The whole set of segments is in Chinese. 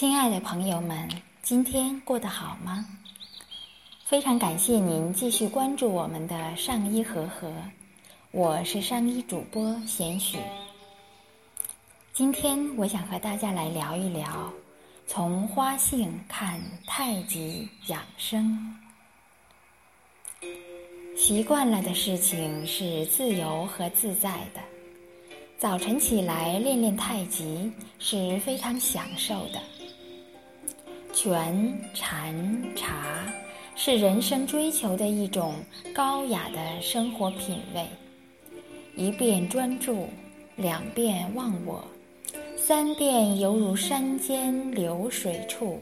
亲爱的朋友们，今天过得好吗？非常感谢您继续关注我们的上医和合，我是上医主播贤许。今天我想和大家来聊一聊，从花性看太极养生。习惯了的事情是自由和自在的，早晨起来练练太极是非常享受的。拳、禅、茶是人生追求的一种高雅的生活品味。一遍专注，两遍忘我，三遍犹如山间流水处，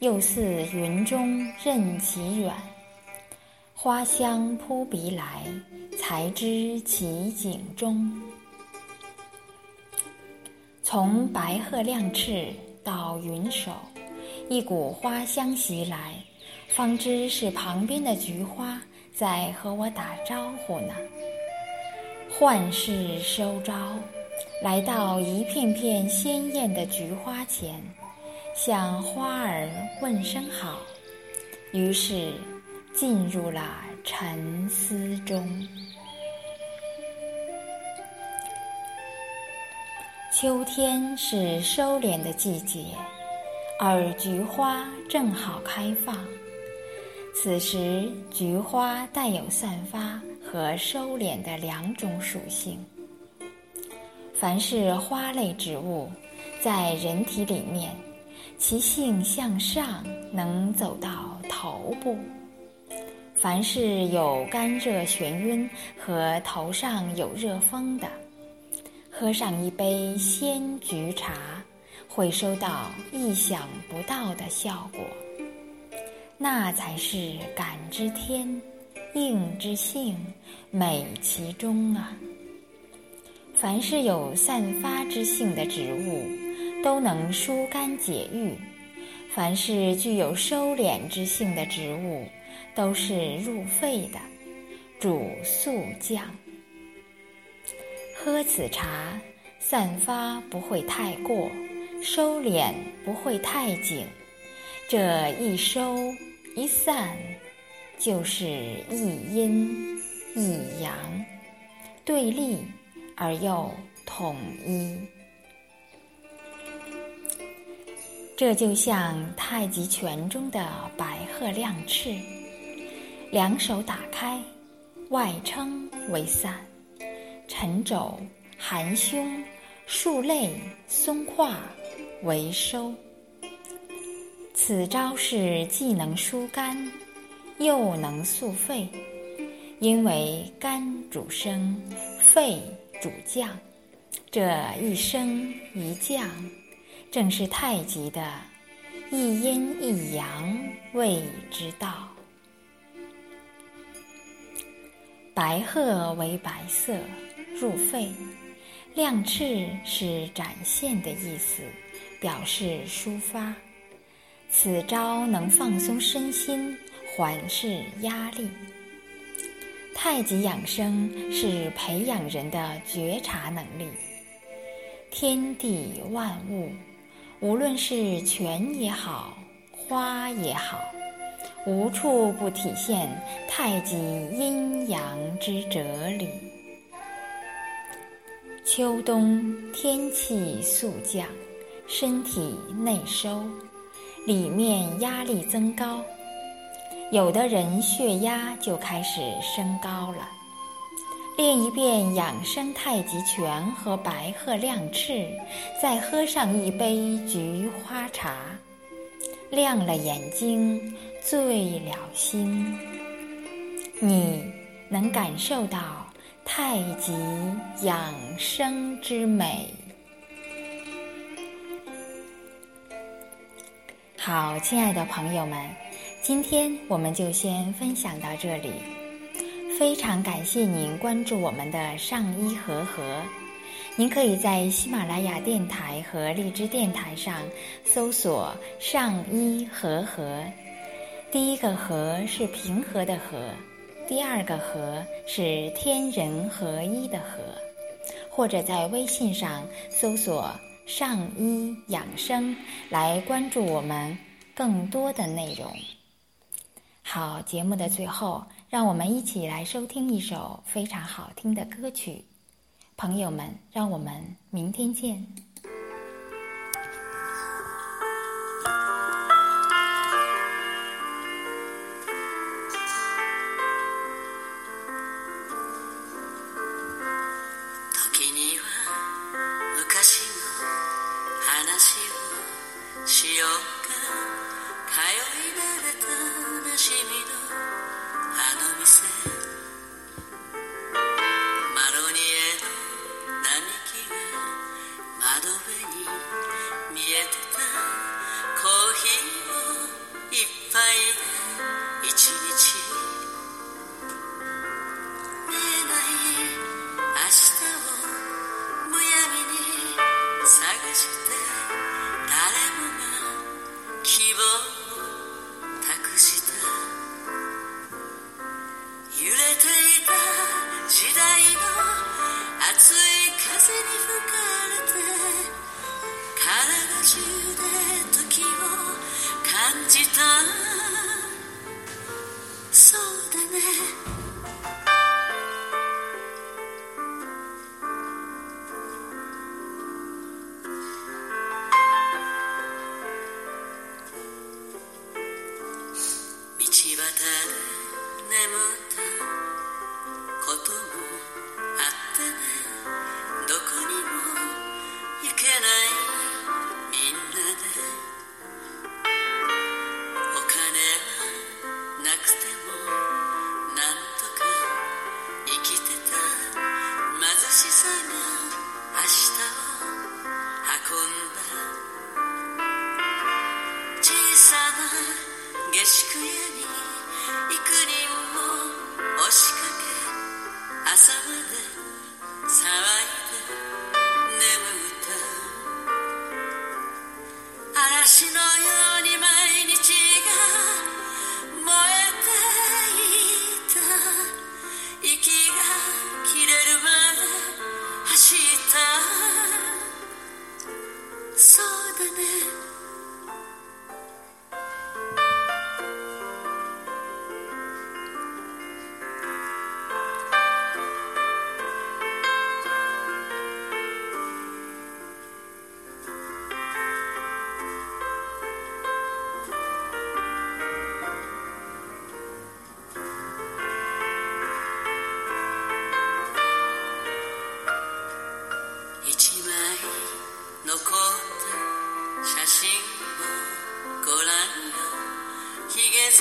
又似云中任其远。花香扑鼻来，才知其景中。从白鹤亮翅到云手。一股花香袭来，方知是旁边的菊花在和我打招呼呢。幻事收招，来到一片片鲜艳的菊花前，向花儿问声好，于是进入了沉思中。秋天是收敛的季节。而菊花正好开放，此时菊花带有散发和收敛的两种属性。凡是花类植物，在人体里面，其性向上，能走到头部；凡是有肝热眩晕和头上有热风的，喝上一杯鲜菊茶。会收到意想不到的效果，那才是感之天，应之性，美其中啊！凡是有散发之性的植物，都能疏肝解郁；凡是具有收敛之性的植物，都是入肺的，主肃降。喝此茶，散发不会太过。收敛不会太紧，这一收一散，就是一阴一阳，对立而又统一。这就像太极拳中的白鹤亮翅，两手打开，外撑为散，沉肘含胸，竖肋松胯。为收，此招式既能疏肝，又能肃肺，因为肝主升，肺主降，这一升一降，正是太极的一阴一阳谓之道。白鹤为白色，入肺，亮翅是展现的意思。表示抒发，此招能放松身心，缓释压力。太极养生是培养人的觉察能力。天地万物，无论是泉也好，花也好，无处不体现太极阴阳之哲理。秋冬天气速降。身体内收，里面压力增高，有的人血压就开始升高了。练一遍养生太极拳和白鹤亮翅，再喝上一杯菊花茶，亮了眼睛，醉了心，你能感受到太极养生之美。好，亲爱的朋友们，今天我们就先分享到这里。非常感谢您关注我们的上医和合，您可以在喜马拉雅电台和荔枝电台上搜索“上医和合”。第一个“和”是平和的“和”，第二个“和”是天人合一的“和”。或者在微信上搜索上医养生来关注我们更多的内容。好，节目的最后，让我们一起来收听一首非常好听的歌曲。朋友们，让我们明天见。窓辺に見えてたコーヒーを一杯で一日見えない明日をむやみに探した時を感じたそうだね道端で眠った